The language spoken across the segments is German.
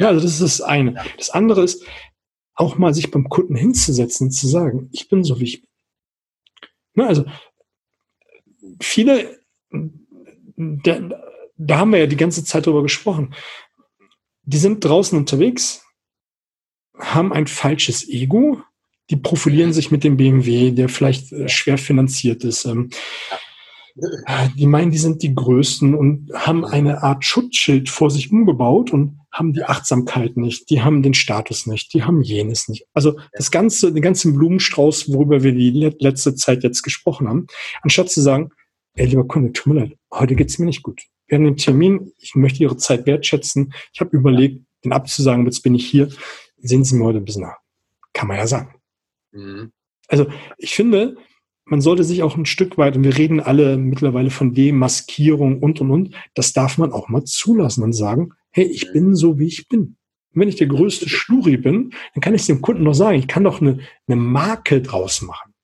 Ja. Also das ist das eine. Das andere ist, auch mal sich beim Kunden hinzusetzen und zu sagen, ich bin so wie ich bin. Ne, also viele, da, da haben wir ja die ganze Zeit drüber gesprochen, die sind draußen unterwegs, haben ein falsches Ego, die profilieren sich mit dem BMW, der vielleicht äh, schwer finanziert ist. Ähm, äh, die meinen, die sind die Größten und haben eine Art Schutzschild vor sich umgebaut und haben die Achtsamkeit nicht, die haben den Status nicht, die haben jenes nicht. Also das ganze, den ganzen Blumenstrauß, worüber wir die letzte Zeit jetzt gesprochen haben, anstatt zu sagen, ey, lieber Kunde, tut mir leid, heute geht's mir nicht gut. Wir haben den Termin, ich möchte Ihre Zeit wertschätzen. Ich habe überlegt, den abzusagen, jetzt bin ich hier. Sehen Sie mir heute ein bisschen nach. Kann man ja sagen. Mhm. Also ich finde, man sollte sich auch ein Stück weit, und wir reden alle mittlerweile von Demaskierung und, und, und, das darf man auch mal zulassen und sagen, hey, ich bin so, wie ich bin. Und wenn ich der größte Schluri bin, dann kann ich es dem Kunden noch sagen, ich kann doch eine, eine Marke draus machen.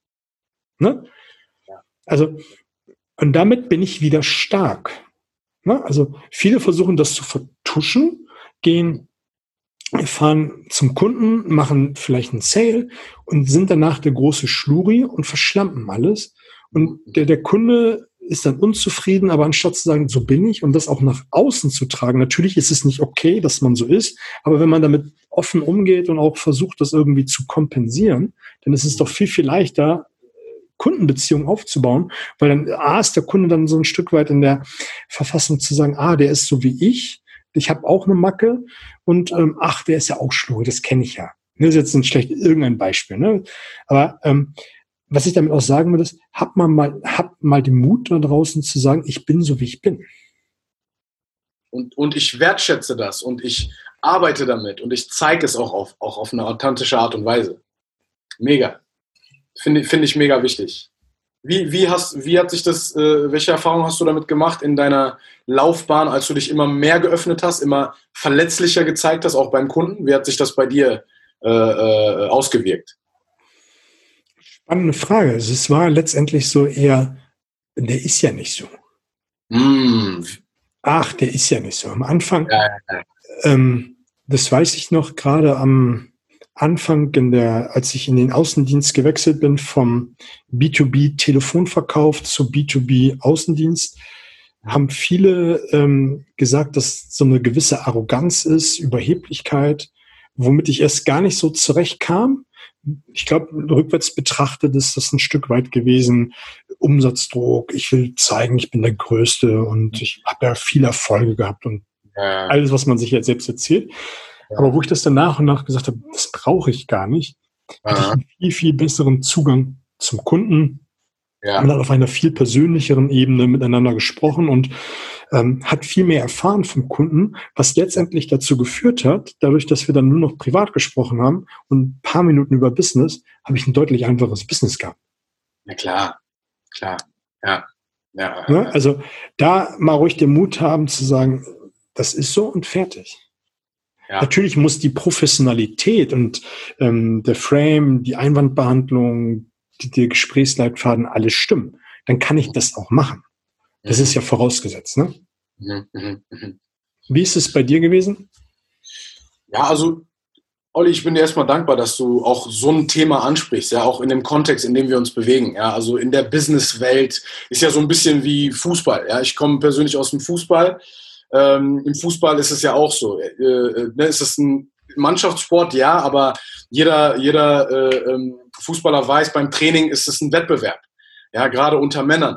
Ne? Also, und damit bin ich wieder stark. Ne? Also viele versuchen das zu vertuschen, gehen, fahren zum Kunden, machen vielleicht einen Sale und sind danach der große Schluri und verschlampen alles. Und der, der Kunde ist dann unzufrieden, aber anstatt zu sagen, so bin ich und das auch nach außen zu tragen, natürlich ist es nicht okay, dass man so ist, aber wenn man damit offen umgeht und auch versucht, das irgendwie zu kompensieren, dann ist es doch viel, viel leichter, Kundenbeziehungen aufzubauen, weil dann A ist der Kunde dann so ein Stück weit in der Verfassung zu sagen, ah, der ist so wie ich, ich habe auch eine Macke und ähm, ach, der ist ja auch schlur, das kenne ich ja. Das ist jetzt ein schlecht irgendein Beispiel, ne? Aber ähm, was ich damit auch sagen will, ist, habt man mal, habt mal den Mut da draußen zu sagen, ich bin so wie ich bin. Und, und ich wertschätze das und ich arbeite damit und ich zeige es auch auf, auch auf eine authentische Art und Weise. Mega. Finde find ich mega wichtig. Wie, wie, hast, wie hat sich das, äh, welche Erfahrungen hast du damit gemacht in deiner Laufbahn, als du dich immer mehr geöffnet hast, immer verletzlicher gezeigt hast, auch beim Kunden? Wie hat sich das bei dir äh, äh, ausgewirkt? Spannende Frage. Also es war letztendlich so eher, der ist ja nicht so. Mm. Ach, der ist ja nicht so. Am Anfang, ja, ja. Ähm, das weiß ich noch, gerade am Anfang, in der, als ich in den Außendienst gewechselt bin, vom B2B Telefonverkauf zu B2B Außendienst, haben viele ähm, gesagt, dass so eine gewisse Arroganz ist, Überheblichkeit, womit ich erst gar nicht so zurechtkam ich glaube, rückwärts betrachtet ist das ein Stück weit gewesen. Umsatzdruck, ich will zeigen, ich bin der Größte und ich habe ja viele Erfolge gehabt und ja. alles, was man sich jetzt selbst erzählt. Ja. Aber wo ich das dann nach und nach gesagt habe, das brauche ich gar nicht, ja. hatte ich einen viel, viel besseren Zugang zum Kunden. Ja. Man hat auf einer viel persönlicheren Ebene miteinander gesprochen und ähm, hat viel mehr erfahren vom Kunden, was letztendlich dazu geführt hat, dadurch, dass wir dann nur noch privat gesprochen haben und ein paar Minuten über Business, habe ich ein deutlich einfaches Business gehabt. Na klar, klar, ja. ja. ja ne? also da mal ruhig den Mut haben zu sagen, das ist so und fertig. Ja. Natürlich muss die Professionalität und ähm, der Frame, die Einwandbehandlung, die, der Gesprächsleitfaden, alles stimmen. Dann kann ich das auch machen. Das ist ja vorausgesetzt, ne? Mhm, mh, mh. Wie ist es bei dir gewesen? Ja, also Olli, ich bin dir erstmal dankbar, dass du auch so ein Thema ansprichst, ja, auch in dem Kontext, in dem wir uns bewegen. Ja, also in der Businesswelt ist ja so ein bisschen wie Fußball. Ja, ich komme persönlich aus dem Fußball. Ähm, Im Fußball ist es ja auch so. Äh, äh, ne, ist es ein Mannschaftssport, ja, aber jeder, jeder äh, ähm, Fußballer weiß, beim Training ist es ein Wettbewerb. Ja, gerade unter Männern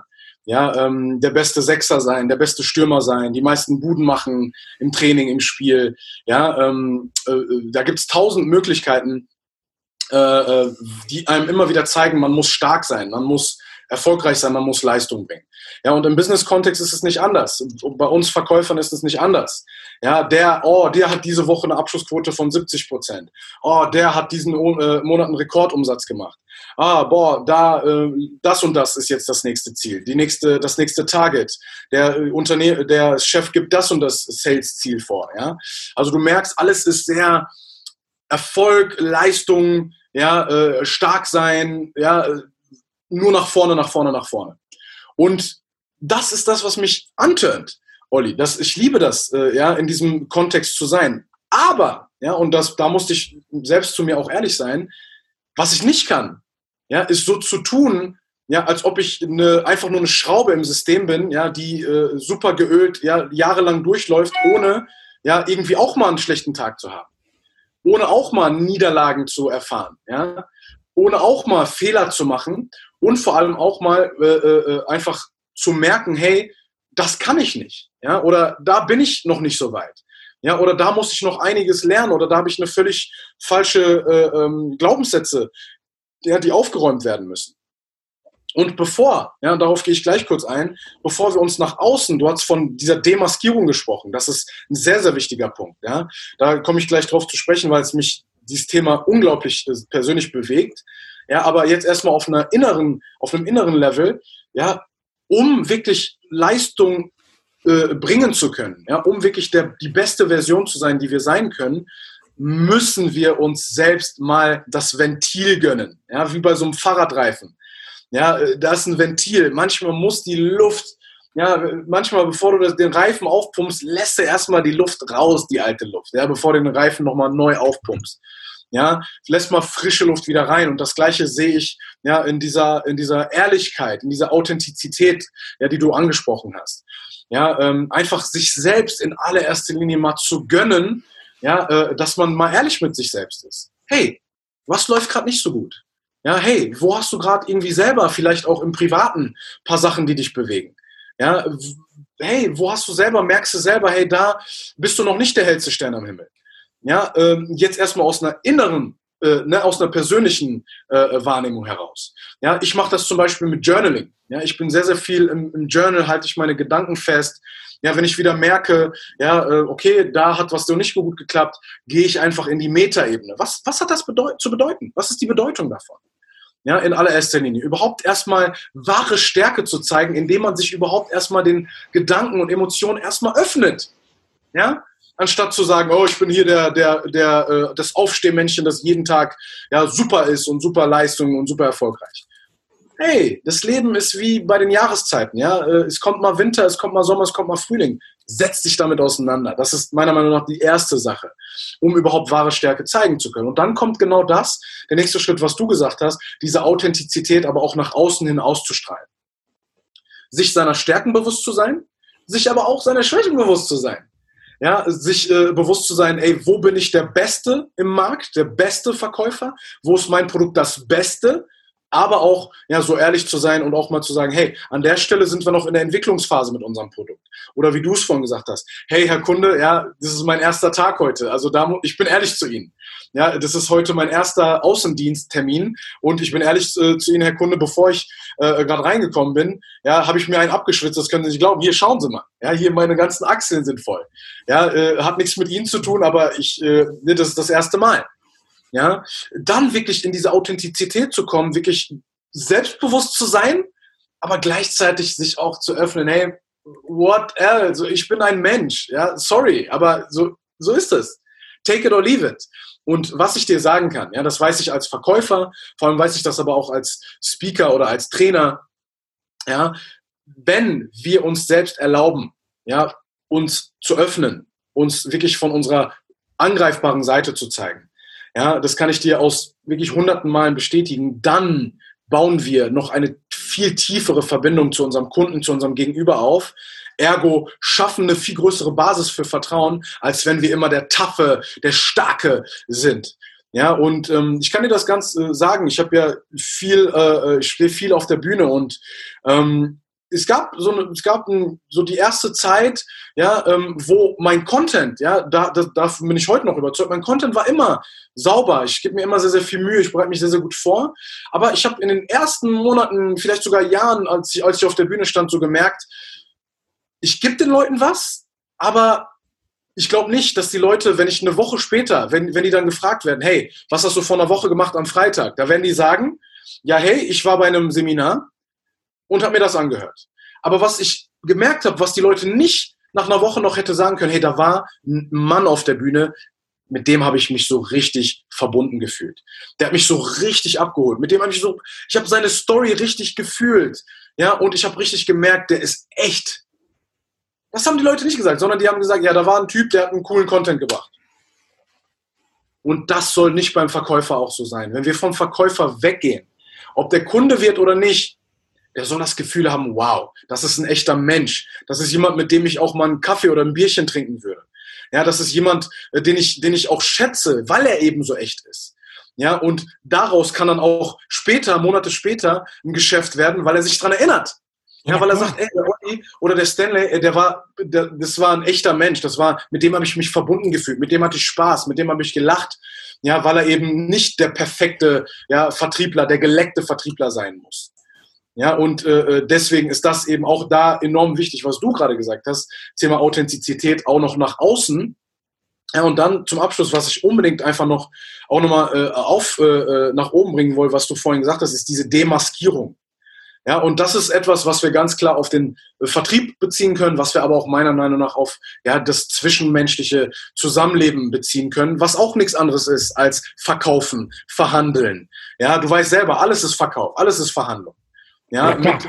ja, ähm, der beste Sechser sein, der beste Stürmer sein, die meisten Buden machen im Training, im Spiel. Ja, ähm, äh, da gibt es tausend Möglichkeiten, äh, äh, die einem immer wieder zeigen, man muss stark sein, man muss erfolgreich sein, man muss Leistung bringen. Ja, und im Business-Kontext ist es nicht anders. Und bei uns Verkäufern ist es nicht anders. Ja, der, oh, der hat diese Woche eine Abschlussquote von 70 Prozent. Oh, der hat diesen äh, Monat einen Rekordumsatz gemacht. Ah, boah, da, äh, das und das ist jetzt das nächste Ziel, die nächste, das nächste Target. Der äh, Unternehmen, der Chef gibt das und das Sales-Ziel vor. Ja, also du merkst, alles ist sehr Erfolg, Leistung, ja, äh, stark sein, ja, nur nach vorne, nach vorne, nach vorne. Und das ist das, was mich antönt, Olli. Das, ich liebe das, äh, ja, in diesem Kontext zu sein. Aber, ja, und das, da musste ich selbst zu mir auch ehrlich sein, was ich nicht kann, ja, ist so zu tun, ja, als ob ich eine, einfach nur eine Schraube im System bin, ja, die äh, super geölt, ja, jahrelang durchläuft, ohne ja, irgendwie auch mal einen schlechten Tag zu haben. Ohne auch mal Niederlagen zu erfahren, ja, ohne auch mal Fehler zu machen und vor allem auch mal äh, äh, einfach zu merken, hey, das kann ich nicht, ja, oder da bin ich noch nicht so weit. Ja, oder da muss ich noch einiges lernen oder da habe ich eine völlig falsche äh, ähm, Glaubenssätze, ja, die aufgeräumt werden müssen. Und bevor, ja, darauf gehe ich gleich kurz ein, bevor wir uns nach außen, du hast von dieser Demaskierung gesprochen, das ist ein sehr, sehr wichtiger Punkt. Ja. Da komme ich gleich drauf zu sprechen, weil es mich dieses Thema unglaublich äh, persönlich bewegt. Ja, aber jetzt erstmal auf einer inneren, auf einem inneren Level, ja, um wirklich Leistung äh, bringen zu können, ja, um wirklich der, die beste Version zu sein, die wir sein können, müssen wir uns selbst mal das Ventil gönnen, ja, wie bei so einem Fahrradreifen. Ja, äh, da ist ein Ventil. Manchmal muss die Luft, ja, manchmal, bevor du den Reifen aufpumpst, lässt du erstmal die Luft raus, die alte Luft, ja, bevor du den Reifen nochmal neu aufpumpst. Ja, lässt mal frische Luft wieder rein. Und das Gleiche sehe ich, ja, in dieser, in dieser Ehrlichkeit, in dieser Authentizität, ja, die du angesprochen hast. Ja, ähm, einfach sich selbst in allererster Linie mal zu gönnen, ja, äh, dass man mal ehrlich mit sich selbst ist. Hey, was läuft gerade nicht so gut? Ja, hey, wo hast du gerade irgendwie selber vielleicht auch im Privaten paar Sachen, die dich bewegen? Ja, hey, wo hast du selber, merkst du selber, hey, da bist du noch nicht der hellste Stern am Himmel. Ja, ähm, jetzt erstmal aus einer inneren, äh, ne, aus einer persönlichen äh, Wahrnehmung heraus. Ja, ich mache das zum Beispiel mit Journaling. Ja, ich bin sehr, sehr viel im, im Journal, halte ich meine Gedanken fest. Ja, wenn ich wieder merke, ja, äh, okay, da hat was so nicht gut geklappt, gehe ich einfach in die Metaebene. Was, was hat das bedeut zu bedeuten? Was ist die Bedeutung davon? Ja, in allererster Linie. Überhaupt erstmal wahre Stärke zu zeigen, indem man sich überhaupt erstmal den Gedanken und Emotionen erstmal öffnet. Ja, anstatt zu sagen, oh, ich bin hier der, der, der, äh, das Aufstehmännchen, das jeden Tag ja super ist und super Leistung und super erfolgreich hey, das Leben ist wie bei den Jahreszeiten, ja. Äh, es kommt mal Winter, es kommt mal Sommer, es kommt mal Frühling. Setz dich damit auseinander. Das ist meiner Meinung nach die erste Sache, um überhaupt wahre Stärke zeigen zu können. Und dann kommt genau das, der nächste Schritt, was du gesagt hast, diese Authentizität aber auch nach außen hin auszustrahlen. Sich seiner Stärken bewusst zu sein, sich aber auch seiner Schwächen bewusst zu sein. Ja, sich äh, bewusst zu sein, ey, wo bin ich der Beste im Markt, der beste Verkäufer? Wo ist mein Produkt das Beste? Aber auch ja so ehrlich zu sein und auch mal zu sagen, hey, an der Stelle sind wir noch in der Entwicklungsphase mit unserem Produkt. Oder wie du es vorhin gesagt hast, hey, Herr Kunde, ja, das ist mein erster Tag heute. Also da ich bin ehrlich zu Ihnen. Ja, das ist heute mein erster Außendiensttermin und ich bin ehrlich äh, zu Ihnen, Herr Kunde, bevor ich äh, gerade reingekommen bin, ja, habe ich mir einen abgeschwitzt, das können Sie nicht glauben. Hier schauen Sie mal. Ja, hier meine ganzen Achseln sind voll. Ja, äh, hat nichts mit Ihnen zu tun, aber ich, äh, das ist das erste Mal ja, dann wirklich in diese Authentizität zu kommen, wirklich selbstbewusst zu sein, aber gleichzeitig sich auch zu öffnen, hey, what else? Ich bin ein Mensch, ja, sorry, aber so, so ist es. Take it or leave it. Und was ich dir sagen kann, ja, das weiß ich als Verkäufer, vor allem weiß ich das aber auch als Speaker oder als Trainer, ja, wenn wir uns selbst erlauben, ja, uns zu öffnen, uns wirklich von unserer angreifbaren Seite zu zeigen, ja, das kann ich dir aus wirklich hunderten Malen bestätigen. Dann bauen wir noch eine viel tiefere Verbindung zu unserem Kunden, zu unserem Gegenüber auf. Ergo schaffen eine viel größere Basis für Vertrauen, als wenn wir immer der Taffe, der Starke sind. Ja, und ähm, ich kann dir das ganz äh, sagen. Ich habe ja viel, äh, äh ich stehe viel auf der Bühne und ähm, es gab so eine, es gab ein, so die erste Zeit, ja, ähm, wo mein Content, ja, da, da, davon bin ich heute noch überzeugt, mein Content war immer sauber. Ich gebe mir immer sehr, sehr viel Mühe, ich bereite mich sehr, sehr gut vor. Aber ich habe in den ersten Monaten, vielleicht sogar Jahren, als ich, als ich auf der Bühne stand, so gemerkt, ich gebe den Leuten was, aber ich glaube nicht, dass die Leute, wenn ich eine Woche später, wenn, wenn die dann gefragt werden, hey, was hast du vor einer Woche gemacht am Freitag? Da werden die sagen, ja, hey, ich war bei einem Seminar und habe mir das angehört. Aber was ich gemerkt habe, was die Leute nicht nach einer Woche noch hätte sagen können, hey, da war ein Mann auf der Bühne, mit dem habe ich mich so richtig verbunden gefühlt. Der hat mich so richtig abgeholt. Mit dem habe ich so, ich habe seine Story richtig gefühlt. Ja, und ich habe richtig gemerkt, der ist echt. Das haben die Leute nicht gesagt, sondern die haben gesagt, ja, da war ein Typ, der hat einen coolen Content gebracht. Und das soll nicht beim Verkäufer auch so sein. Wenn wir vom Verkäufer weggehen, ob der Kunde wird oder nicht, der soll das Gefühl haben, wow, das ist ein echter Mensch. Das ist jemand, mit dem ich auch mal einen Kaffee oder ein Bierchen trinken würde. Ja, das ist jemand, äh, den ich, den ich auch schätze, weil er eben so echt ist. Ja, und daraus kann dann auch später, Monate später, ein Geschäft werden, weil er sich dran erinnert. Ja, weil er sagt, ey, der Olli oder der Stanley, der war, der, das war ein echter Mensch. Das war, mit dem habe ich mich verbunden gefühlt, mit dem hatte ich Spaß, mit dem habe ich gelacht. Ja, weil er eben nicht der perfekte ja, Vertriebler, der geleckte Vertriebler sein muss. Ja, und äh, äh, deswegen ist das eben auch da enorm wichtig, was du gerade gesagt hast, Thema Authentizität auch noch nach außen. Ja, und dann zum Abschluss, was ich unbedingt einfach noch auch nochmal äh, auf äh, äh, nach oben bringen wollte, was du vorhin gesagt hast, ist diese Demaskierung. Ja, und das ist etwas, was wir ganz klar auf den Vertrieb beziehen können, was wir aber auch meiner Meinung nach auf ja, das zwischenmenschliche Zusammenleben beziehen können, was auch nichts anderes ist als verkaufen, verhandeln. Ja, du weißt selber, alles ist Verkauf, alles ist Verhandlung. Ja, ja mit,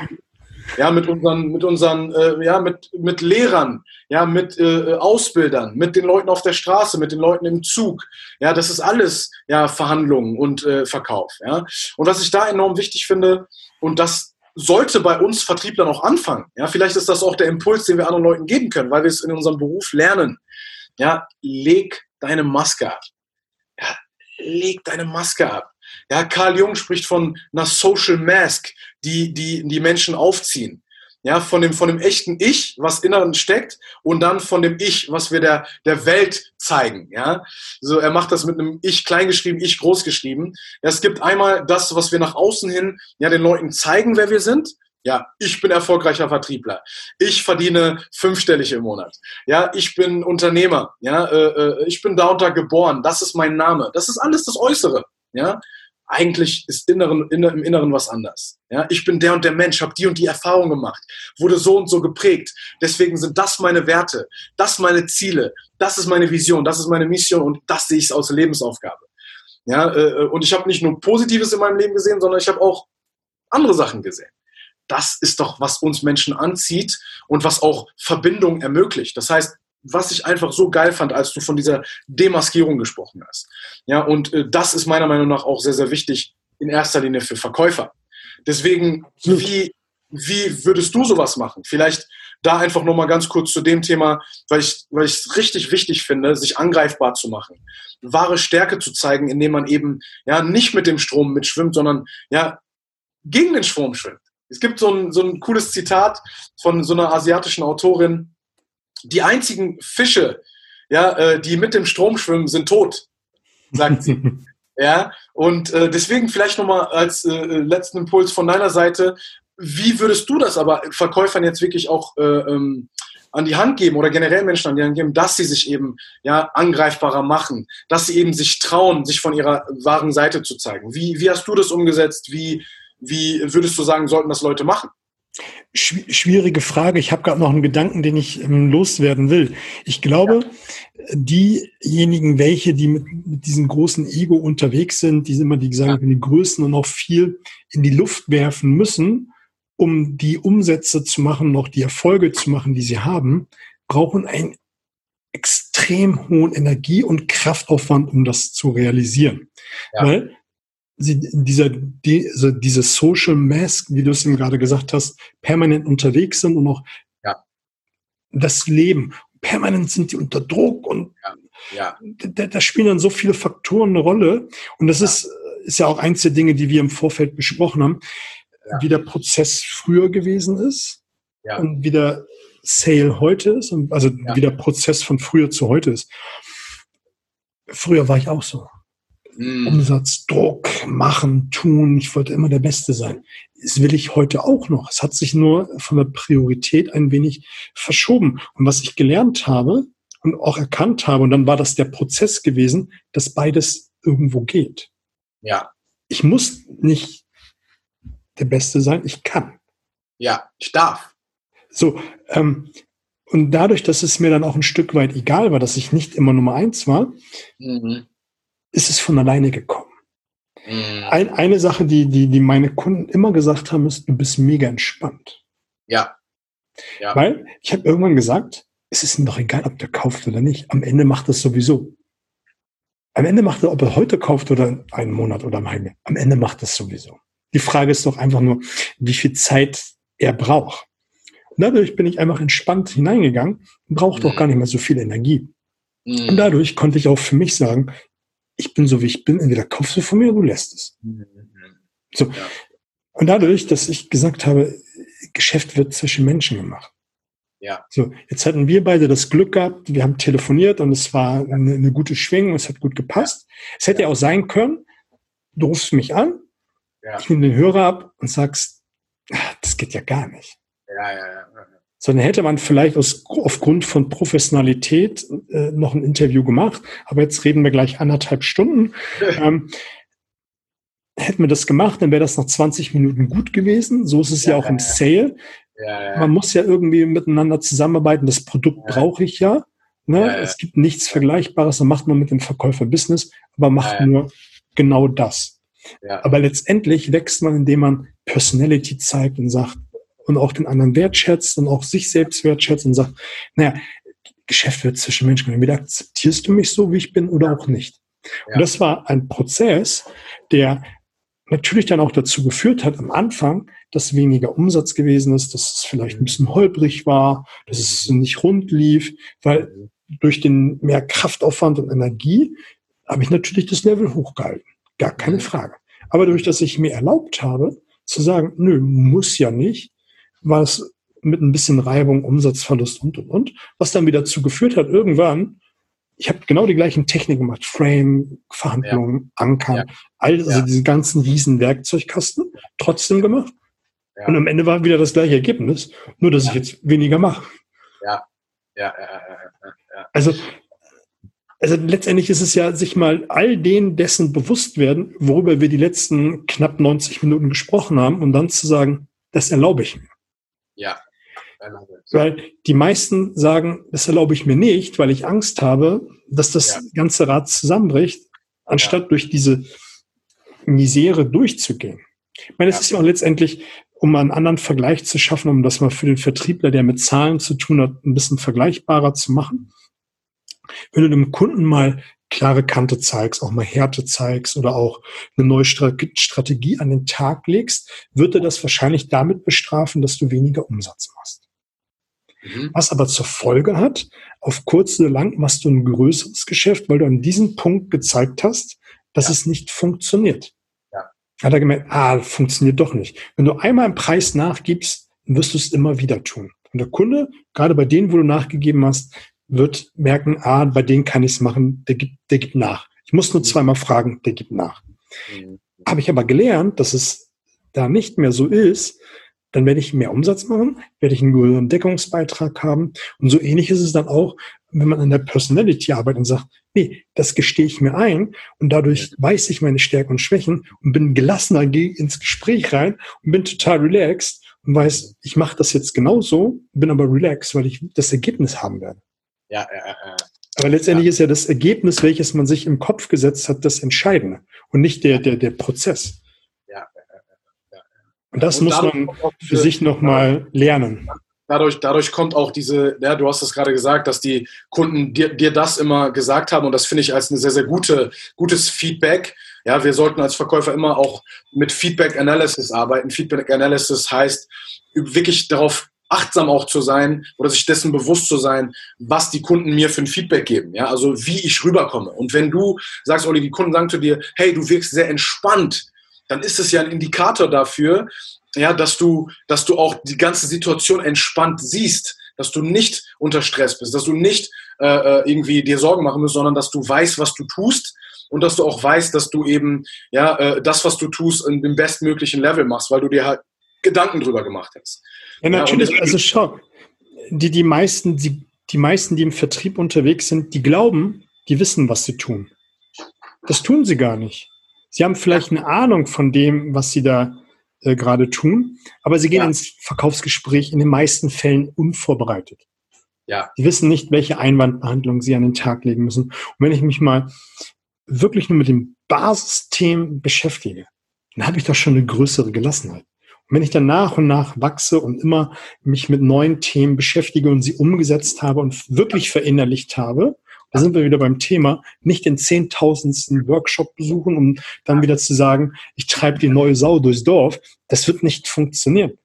ja, mit unseren, mit unseren, äh, ja, mit, mit Lehrern, ja, mit äh, Ausbildern, mit den Leuten auf der Straße, mit den Leuten im Zug. Ja, das ist alles ja Verhandlungen und äh, Verkauf. Ja. Und was ich da enorm wichtig finde, und das sollte bei uns Vertrieblern auch anfangen. Ja, vielleicht ist das auch der Impuls, den wir anderen Leuten geben können, weil wir es in unserem Beruf lernen. Ja, leg deine Maske ab. Ja, leg deine Maske ab. Ja, Carl Jung spricht von einer Social Mask, die die, die Menschen aufziehen. Ja, von dem, von dem echten Ich, was innen steckt, und dann von dem Ich, was wir der, der Welt zeigen. Ja, so er macht das mit einem Ich kleingeschrieben, Ich großgeschrieben. Ja, es gibt einmal das, was wir nach außen hin ja den Leuten zeigen, wer wir sind. Ja, ich bin erfolgreicher Vertriebler. Ich verdiene fünfstellig im Monat. Ja, ich bin Unternehmer. Ja, äh, äh ich bin da unter geboren. Das ist mein Name. Das ist alles das Äußere. Ja, eigentlich ist inneren, inner, im Inneren was anders. Ja, ich bin der und der Mensch, habe die und die Erfahrung gemacht, wurde so und so geprägt. Deswegen sind das meine Werte, das meine Ziele, das ist meine Vision, das ist meine Mission und das sehe ich als Lebensaufgabe. Ja, äh, und ich habe nicht nur Positives in meinem Leben gesehen, sondern ich habe auch andere Sachen gesehen. Das ist doch, was uns Menschen anzieht und was auch Verbindung ermöglicht. Das heißt, was ich einfach so geil fand, als du von dieser Demaskierung gesprochen hast. Ja, und äh, das ist meiner Meinung nach auch sehr, sehr wichtig in erster Linie für Verkäufer. Deswegen, wie, wie würdest du sowas machen? Vielleicht da einfach nochmal ganz kurz zu dem Thema, weil ich, weil ich es richtig wichtig finde, sich angreifbar zu machen. Wahre Stärke zu zeigen, indem man eben, ja, nicht mit dem Strom mitschwimmt, sondern, ja, gegen den Strom schwimmt. Es gibt so ein, so ein cooles Zitat von so einer asiatischen Autorin, die einzigen Fische, ja, äh, die mit dem Strom schwimmen, sind tot, sagt sie. ja, und äh, deswegen vielleicht nochmal als äh, letzten Impuls von deiner Seite, wie würdest du das aber Verkäufern jetzt wirklich auch äh, ähm, an die Hand geben oder generell Menschen an die Hand geben, dass sie sich eben ja angreifbarer machen, dass sie eben sich trauen, sich von ihrer wahren Seite zu zeigen. Wie, wie hast du das umgesetzt? Wie, wie würdest du sagen, sollten das Leute machen? Schwierige Frage. Ich habe gerade noch einen Gedanken, den ich ähm, loswerden will. Ich glaube, ja. diejenigen, welche, die mit, mit, diesem großen Ego unterwegs sind, die sind immer die sagen, ja. die Größen und auch viel in die Luft werfen müssen, um die Umsätze zu machen, noch die Erfolge zu machen, die sie haben, brauchen einen extrem hohen Energie- und Kraftaufwand, um das zu realisieren. Ja. Weil dieser, diese, diese Social Mask, wie du es eben gerade gesagt hast, permanent unterwegs sind und auch ja. das Leben. Permanent sind die unter Druck und ja. Ja. Da, da, spielen dann so viele Faktoren eine Rolle. Und das ist, ist ja auch eins der Dinge, die wir im Vorfeld besprochen haben, wie der Prozess früher gewesen ist und wie der Sale heute ist, also wie der Prozess von früher zu heute ist. Früher war ich auch so mm. Umsatz, Druck, machen, tun. Ich wollte immer der Beste sein. Das will ich heute auch noch. Es hat sich nur von der Priorität ein wenig verschoben. Und was ich gelernt habe und auch erkannt habe, und dann war das der Prozess gewesen, dass beides irgendwo geht. Ja. Ich muss nicht der Beste sein, ich kann. Ja, ich darf. So, ähm, und dadurch, dass es mir dann auch ein Stück weit egal war, dass ich nicht immer Nummer eins war, mhm ist es von alleine gekommen. Mhm. Ein, eine Sache, die, die, die meine Kunden immer gesagt haben, ist, du bist mega entspannt. Ja. ja. Weil ich habe irgendwann gesagt, es ist ihm doch egal, ob der kauft oder nicht. Am Ende macht das sowieso. am Ende macht er, ob er heute kauft oder einen Monat oder einen halben am Ende macht es sowieso. Die Frage ist doch einfach nur, wie viel Zeit er braucht. Und dadurch bin ich einfach entspannt hineingegangen und brauchte mhm. auch gar nicht mehr so viel Energie. Mhm. Und dadurch konnte ich auch für mich sagen, ich bin so wie ich bin, entweder kaufst du von mir oder du lässt es. Mhm. So. Ja. Und dadurch, dass ich gesagt habe, Geschäft wird zwischen Menschen gemacht. Ja. So, jetzt hatten wir beide das Glück gehabt, wir haben telefoniert und es war eine, eine gute Schwingung, es hat gut gepasst. Es hätte ja auch sein können, du rufst mich an, ja. ich nehme den Hörer ab und sagst, ah, das geht ja gar nicht. Ja, ja, ja. Sondern hätte man vielleicht aus, aufgrund von Professionalität äh, noch ein Interview gemacht, aber jetzt reden wir gleich anderthalb Stunden. ähm, hätten wir das gemacht, dann wäre das nach 20 Minuten gut gewesen. So ist es ja, ja auch im Sale. Ja, ja. Man muss ja irgendwie miteinander zusammenarbeiten. Das Produkt brauche ich ja. Ne? Es gibt nichts Vergleichbares. Da macht man mit dem Verkäufer Business, aber macht nur genau das. Aber letztendlich wächst man, indem man Personality zeigt und sagt und auch den anderen wertschätzt und auch sich selbst wertschätzt und sagt, naja, Geschäft wird zwischen Menschen. Entweder akzeptierst du mich so, wie ich bin, oder auch nicht. Und das war ein Prozess, der natürlich dann auch dazu geführt hat am Anfang, dass weniger Umsatz gewesen ist, dass es vielleicht ein bisschen holprig war, dass es nicht rund lief, weil durch den mehr Kraftaufwand und Energie habe ich natürlich das Level hochgehalten. Gar keine Frage. Aber durch dass ich mir erlaubt habe, zu sagen, nö, muss ja nicht, war es mit ein bisschen Reibung, Umsatzverlust und, und, und, was dann wieder dazu geführt hat, irgendwann ich habe genau die gleichen Techniken gemacht. Frame, Verhandlungen, ja. Ankern, ja. all also ja. diese ganzen riesen Werkzeugkasten trotzdem gemacht. Ja. Und am Ende war wieder das gleiche Ergebnis, nur dass ich jetzt weniger mache. Ja. Ja, ja, ja, ja. Also, also letztendlich ist es ja, sich mal all denen dessen bewusst werden, worüber wir die letzten knapp 90 Minuten gesprochen haben und dann zu sagen, das erlaube ich mir. Ja. Weil die meisten sagen, das erlaube ich mir nicht, weil ich Angst habe, dass das ja. ganze Rad zusammenbricht, anstatt ja. durch diese Misere durchzugehen. Ich meine, es ja. ist ja auch letztendlich, um einen anderen Vergleich zu schaffen, um das mal für den Vertriebler, der mit Zahlen zu tun hat, ein bisschen vergleichbarer zu machen. Wenn du dem Kunden mal klare Kante zeigst, auch mal Härte zeigst oder auch eine neue Strategie an den Tag legst, wird er das wahrscheinlich damit bestrafen, dass du weniger Umsatz machst. Mhm. Was aber zur Folge hat, auf kurz oder lang machst du ein größeres Geschäft, weil du an diesem Punkt gezeigt hast, dass ja. es nicht funktioniert. Ja. Hat er gemerkt, ah, funktioniert doch nicht. Wenn du einmal im Preis nachgibst, wirst du es immer wieder tun. Und der Kunde, gerade bei denen, wo du nachgegeben hast, wird merken, ah, bei denen kann ich es machen, der gibt, der gibt nach. Ich muss nur mhm. zweimal fragen, der gibt nach. Mhm. Habe ich aber gelernt, dass es da nicht mehr so ist, dann werde ich mehr Umsatz machen, werde ich einen höheren Deckungsbeitrag haben. Und so ähnlich ist es dann auch, wenn man an der Personality arbeitet und sagt, nee, das gestehe ich mir ein und dadurch weiß ich meine Stärken und Schwächen und bin gelassener, gehe ins Gespräch rein und bin total relaxed und weiß, ich mache das jetzt genauso, bin aber relaxed, weil ich das Ergebnis haben werde. Ja, ja, ja. Aber letztendlich ja. ist ja das Ergebnis, welches man sich im Kopf gesetzt hat, das Entscheidende und nicht der, der, der Prozess. Und das und muss man für sich nochmal lernen. Dadurch, dadurch kommt auch diese, ja, du hast es gerade gesagt, dass die Kunden dir, dir das immer gesagt haben und das finde ich als ein sehr, sehr gute, gutes Feedback. Ja, wir sollten als Verkäufer immer auch mit Feedback Analysis arbeiten. Feedback Analysis heißt, wirklich darauf achtsam auch zu sein oder sich dessen bewusst zu sein, was die Kunden mir für ein Feedback geben. Ja, also wie ich rüberkomme. Und wenn du sagst, Olli, die Kunden sagen zu dir, hey, du wirkst sehr entspannt, dann ist es ja ein Indikator dafür, ja, dass du, dass du auch die ganze Situation entspannt siehst, dass du nicht unter Stress bist, dass du nicht äh, äh, irgendwie dir Sorgen machen musst, sondern dass du weißt, was du tust und dass du auch weißt, dass du eben ja äh, das, was du tust, in dem bestmöglichen Level machst, weil du dir halt Gedanken drüber gemacht hast. Ja, natürlich. Ja, also schau, die, die meisten, die, die meisten, die im Vertrieb unterwegs sind, die glauben, die wissen, was sie tun. Das tun sie gar nicht. Sie haben vielleicht eine Ahnung von dem, was Sie da äh, gerade tun, aber Sie gehen ja. ins Verkaufsgespräch in den meisten Fällen unvorbereitet. Ja. Sie wissen nicht, welche Einwandbehandlung Sie an den Tag legen müssen. Und wenn ich mich mal wirklich nur mit dem Basisthemen beschäftige, dann habe ich doch schon eine größere Gelassenheit. Wenn ich dann nach und nach wachse und immer mich mit neuen Themen beschäftige und sie umgesetzt habe und wirklich verinnerlicht habe, Da sind wir wieder beim Thema, nicht den zehntausendsten Workshop besuchen, um dann wieder zu sagen, ich treibe die neue Sau durchs Dorf. Das wird nicht funktionieren.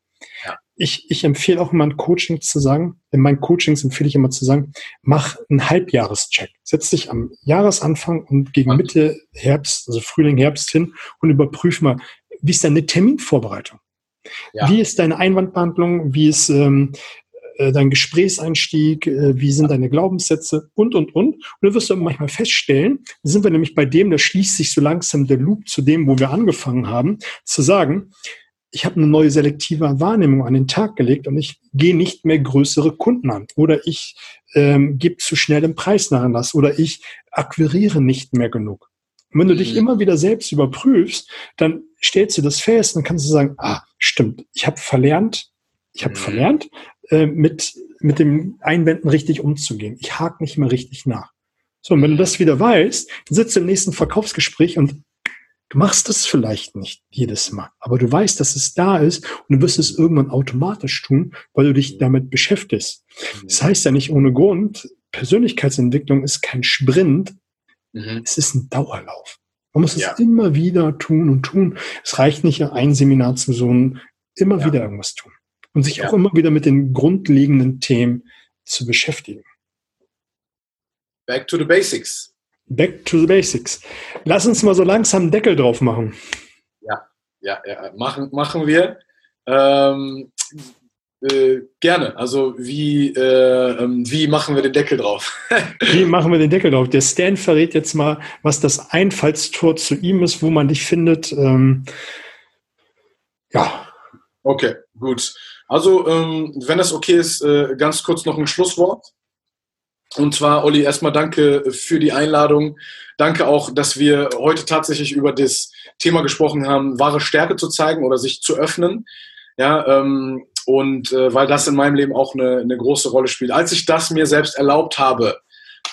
Ich, ich empfehle auch immer ein Coaching zu sagen, in meinen Coachings empfehle ich immer zu sagen, mach einen Halbjahrescheck. Setz dich am Jahresanfang und gegen Mitte Herbst, also Frühling, Herbst hin und überprüf mal, wie ist deine Terminvorbereitung? Ja. Wie ist deine Einwandbehandlung? Wie ist ähm, äh, dein Gesprächseinstieg, äh, wie sind deine Glaubenssätze und, und, und. Und dann wirst du manchmal feststellen, sind wir nämlich bei dem, da schließt sich so langsam der Loop zu dem, wo wir angefangen haben, zu sagen, ich habe eine neue selektive Wahrnehmung an den Tag gelegt und ich gehe nicht mehr größere Kunden an oder ich ähm, gebe zu schnell den Preis Nachlass oder ich akquiriere nicht mehr genug. Und wenn du dich mhm. immer wieder selbst überprüfst, dann stellst du das fest und kannst du sagen, ah, stimmt, ich habe verlernt, ich habe mhm. verlernt, äh, mit, mit dem Einwänden richtig umzugehen. Ich hake nicht mehr richtig nach. So, und wenn du das wieder weißt, dann sitzt du im nächsten Verkaufsgespräch und du machst das vielleicht nicht jedes Mal, aber du weißt, dass es da ist und du wirst es irgendwann automatisch tun, weil du dich damit beschäftigst. Das heißt ja nicht ohne Grund, Persönlichkeitsentwicklung ist kein Sprint, mhm. es ist ein Dauerlauf. Man muss ja. es immer wieder tun und tun. Es reicht nicht, ein Seminar zu so immer ja. wieder irgendwas tun und sich ja. auch immer wieder mit den grundlegenden Themen zu beschäftigen. Back to the basics. Back to the basics. Lass uns mal so langsam einen Deckel drauf machen. Ja, ja, ja. Machen, machen wir. Ähm, äh, gerne. Also wie, äh, ähm, wie machen wir den Deckel drauf? wie machen wir den Deckel drauf? Der Stan verrät jetzt mal, was das Einfallstor zu ihm ist, wo man dich findet. Ähm, ja. Okay, gut. Also, ähm, wenn das okay ist, äh, ganz kurz noch ein Schlusswort. Und zwar, Olli, erstmal danke für die Einladung. Danke auch, dass wir heute tatsächlich über das Thema gesprochen haben, wahre Stärke zu zeigen oder sich zu öffnen. Ja, ähm, und äh, weil das in meinem Leben auch eine, eine große Rolle spielt. Als ich das mir selbst erlaubt habe,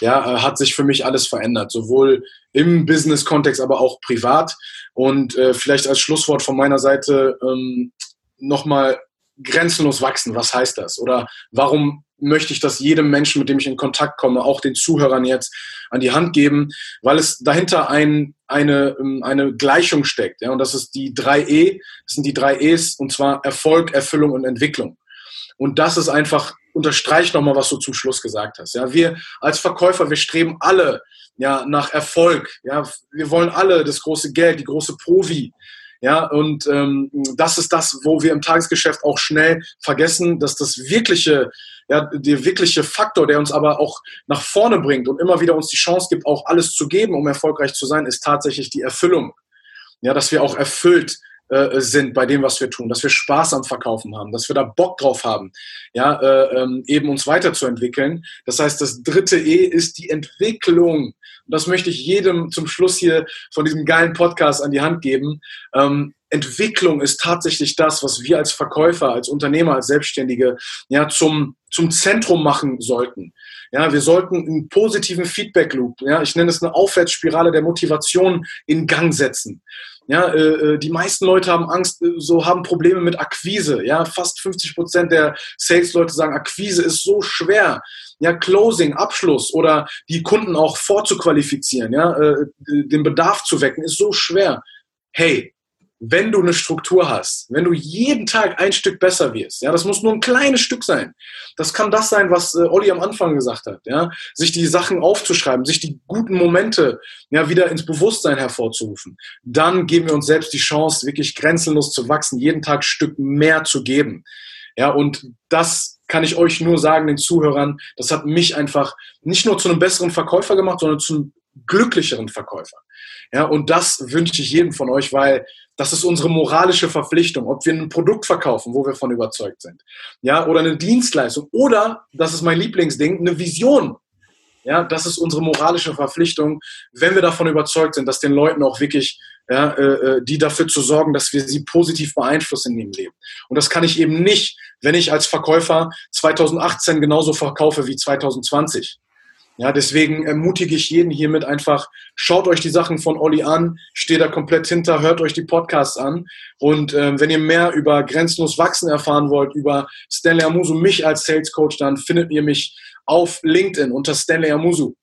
ja, äh, hat sich für mich alles verändert, sowohl im Business-Kontext, aber auch privat. Und äh, vielleicht als Schlusswort von meiner Seite ähm, nochmal grenzenlos wachsen. Was heißt das? Oder warum möchte ich das jedem Menschen, mit dem ich in Kontakt komme, auch den Zuhörern jetzt an die Hand geben? Weil es dahinter ein, eine, ähm, eine Gleichung steckt. Ja? Und das ist die drei E. Das sind die drei E's, und zwar Erfolg, Erfüllung und Entwicklung. Und das ist einfach, unterstreicht nochmal, was du zum Schluss gesagt hast. Ja, wir als Verkäufer, wir streben alle ja, nach Erfolg. Ja, wir wollen alle das große Geld, die große Provi. Ja, und ähm, das ist das, wo wir im Tagesgeschäft auch schnell vergessen, dass das wirkliche, ja, der wirkliche Faktor, der uns aber auch nach vorne bringt und immer wieder uns die Chance gibt, auch alles zu geben, um erfolgreich zu sein, ist tatsächlich die Erfüllung. Ja, dass wir auch erfüllt äh, sind bei dem, was wir tun, dass wir Spaß am Verkaufen haben, dass wir da Bock drauf haben, ja, äh, ähm, eben uns weiterzuentwickeln. Das heißt, das dritte E ist die Entwicklung. Und das möchte ich jedem zum Schluss hier von diesem geilen Podcast an die Hand geben. Ähm, Entwicklung ist tatsächlich das, was wir als Verkäufer, als Unternehmer, als Selbstständige ja zum, zum Zentrum machen sollten. Ja, wir sollten einen positiven Feedback Loop, ja, ich nenne es eine Aufwärtsspirale der Motivation in Gang setzen. Ja, äh, äh, die meisten Leute haben Angst, äh, so haben Probleme mit Akquise. Ja, fast 50 Prozent der Sales-Leute sagen, Akquise ist so schwer. Ja, Closing, Abschluss oder die Kunden auch vorzuqualifizieren, ja, äh, den Bedarf zu wecken, ist so schwer. Hey, wenn du eine Struktur hast, wenn du jeden Tag ein Stück besser wirst, ja, das muss nur ein kleines Stück sein. Das kann das sein, was äh, Olli am Anfang gesagt hat, ja, sich die Sachen aufzuschreiben, sich die guten Momente ja wieder ins Bewusstsein hervorzurufen. Dann geben wir uns selbst die Chance, wirklich grenzenlos zu wachsen, jeden Tag ein Stück mehr zu geben. Ja, und das kann ich euch nur sagen, den Zuhörern, das hat mich einfach nicht nur zu einem besseren Verkäufer gemacht, sondern zu einem glücklicheren Verkäufer. Ja, und das wünsche ich jedem von euch, weil das ist unsere moralische Verpflichtung, ob wir ein Produkt verkaufen, wo wir von überzeugt sind, ja, oder eine Dienstleistung oder, das ist mein Lieblingsding, eine Vision. Ja, das ist unsere moralische Verpflichtung, wenn wir davon überzeugt sind, dass den Leuten auch wirklich, ja, äh, äh die dafür zu sorgen, dass wir sie positiv beeinflussen in ihrem Leben. Und das kann ich eben nicht, wenn ich als Verkäufer 2018 genauso verkaufe wie 2020. Ja, deswegen ermutige ich jeden hiermit einfach, schaut euch die Sachen von Olli an, steht da komplett hinter, hört euch die Podcasts an. Und ähm, wenn ihr mehr über grenzenlos wachsen erfahren wollt, über Stanley Amusu, mich als Sales Coach, dann findet ihr mich auf LinkedIn unter Stanley Amusu.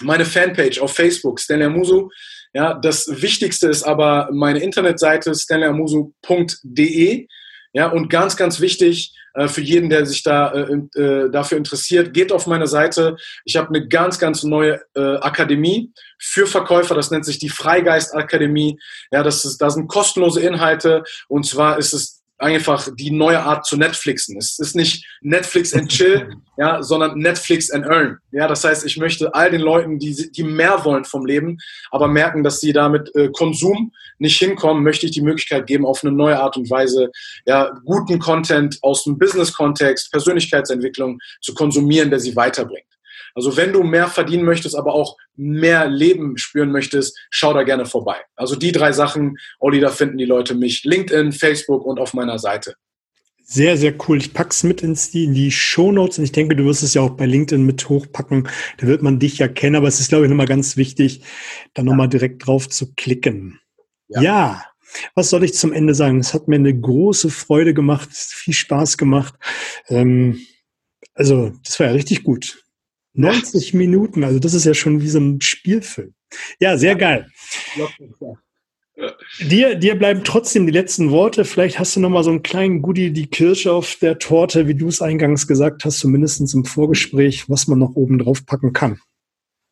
meine Fanpage auf Facebook, Stanley Amusu. Ja, das Wichtigste ist aber meine Internetseite stanleyamusu.de. Ja, und ganz, ganz wichtig für jeden, der sich da äh, äh, dafür interessiert, geht auf meine Seite. Ich habe eine ganz, ganz neue äh, Akademie für Verkäufer. Das nennt sich die Freigeist Akademie. Ja, das ist, da sind kostenlose Inhalte. Und zwar ist es einfach die neue Art zu Netflixen. Es ist nicht Netflix and Chill, ja, sondern Netflix and Earn. Ja, das heißt, ich möchte all den Leuten, die, die mehr wollen vom Leben, aber merken, dass sie damit äh, Konsum nicht hinkommen, möchte ich die Möglichkeit geben, auf eine neue Art und Weise ja, guten Content aus dem Business-Kontext, Persönlichkeitsentwicklung zu konsumieren, der sie weiterbringt. Also wenn du mehr verdienen möchtest, aber auch mehr Leben spüren möchtest, schau da gerne vorbei. Also die drei Sachen, Olli, da finden die Leute mich. LinkedIn, Facebook und auf meiner Seite. Sehr, sehr cool. Ich pack's mit ins die, in die Show Notes und ich denke, du wirst es ja auch bei LinkedIn mit hochpacken. Da wird man dich ja kennen, aber es ist, glaube ich, nochmal ganz wichtig, da ja. nochmal direkt drauf zu klicken. Ja. ja. Was soll ich zum Ende sagen? Es hat mir eine große Freude gemacht, viel Spaß gemacht. Ähm, also, das war ja richtig gut. 90 Minuten, also das ist ja schon wie so ein Spielfilm. Ja, sehr geil. Dir, dir bleiben trotzdem die letzten Worte. Vielleicht hast du noch mal so einen kleinen Goodie, die Kirsche auf der Torte, wie du es eingangs gesagt hast, zumindest im Vorgespräch, was man noch oben drauf packen kann.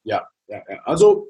Ja, ja, ja. Also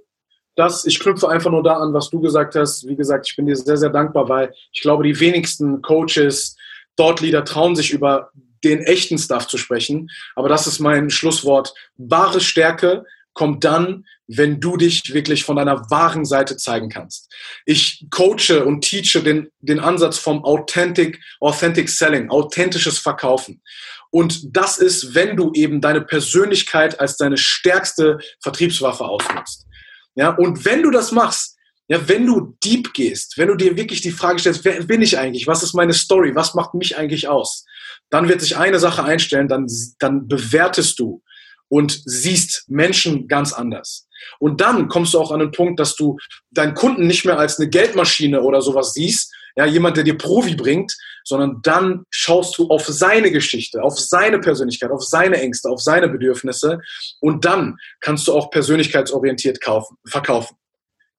das, ich knüpfe einfach nur da an, was du gesagt hast. Wie gesagt, ich bin dir sehr, sehr dankbar, weil ich glaube, die wenigsten Coaches, Dort Leader trauen sich über den echten Stuff zu sprechen. Aber das ist mein Schlusswort. Wahre Stärke kommt dann, wenn du dich wirklich von deiner wahren Seite zeigen kannst. Ich coache und teache den, den Ansatz vom Authentic, Authentic Selling, authentisches Verkaufen. Und das ist, wenn du eben deine Persönlichkeit als deine stärkste Vertriebswaffe ausnutzt. Ja, und wenn du das machst, ja, wenn du deep gehst, wenn du dir wirklich die Frage stellst, wer bin ich eigentlich? Was ist meine Story? Was macht mich eigentlich aus? dann wird sich eine Sache einstellen, dann, dann bewertest du und siehst Menschen ganz anders. Und dann kommst du auch an den Punkt, dass du deinen Kunden nicht mehr als eine Geldmaschine oder sowas siehst, ja, jemand, der dir Profi bringt, sondern dann schaust du auf seine Geschichte, auf seine Persönlichkeit, auf seine Ängste, auf seine Bedürfnisse und dann kannst du auch persönlichkeitsorientiert kaufen, verkaufen.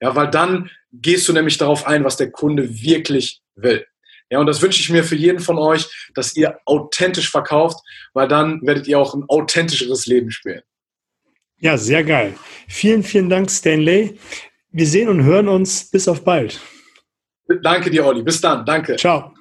Ja, weil dann gehst du nämlich darauf ein, was der Kunde wirklich will. Ja, und das wünsche ich mir für jeden von euch, dass ihr authentisch verkauft, weil dann werdet ihr auch ein authentischeres Leben spielen. Ja, sehr geil. Vielen, vielen Dank, Stanley. Wir sehen und hören uns. Bis auf bald. Danke dir, Olli. Bis dann. Danke. Ciao.